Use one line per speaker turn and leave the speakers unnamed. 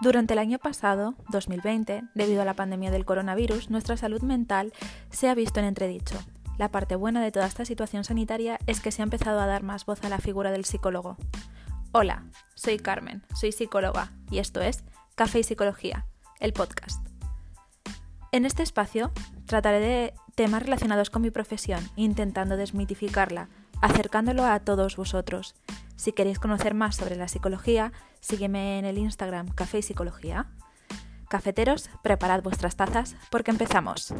Durante el año pasado, 2020, debido a la pandemia del coronavirus, nuestra salud mental se ha visto en entredicho. La parte buena de toda esta situación sanitaria es que se ha empezado a dar más voz a la figura del psicólogo. Hola, soy Carmen, soy psicóloga y esto es Café y Psicología, el podcast. En este espacio trataré de temas relacionados con mi profesión, intentando desmitificarla, acercándolo a todos vosotros. Si queréis conocer más sobre la psicología, sígueme en el Instagram Café y Psicología. Cafeteros, preparad vuestras tazas porque empezamos.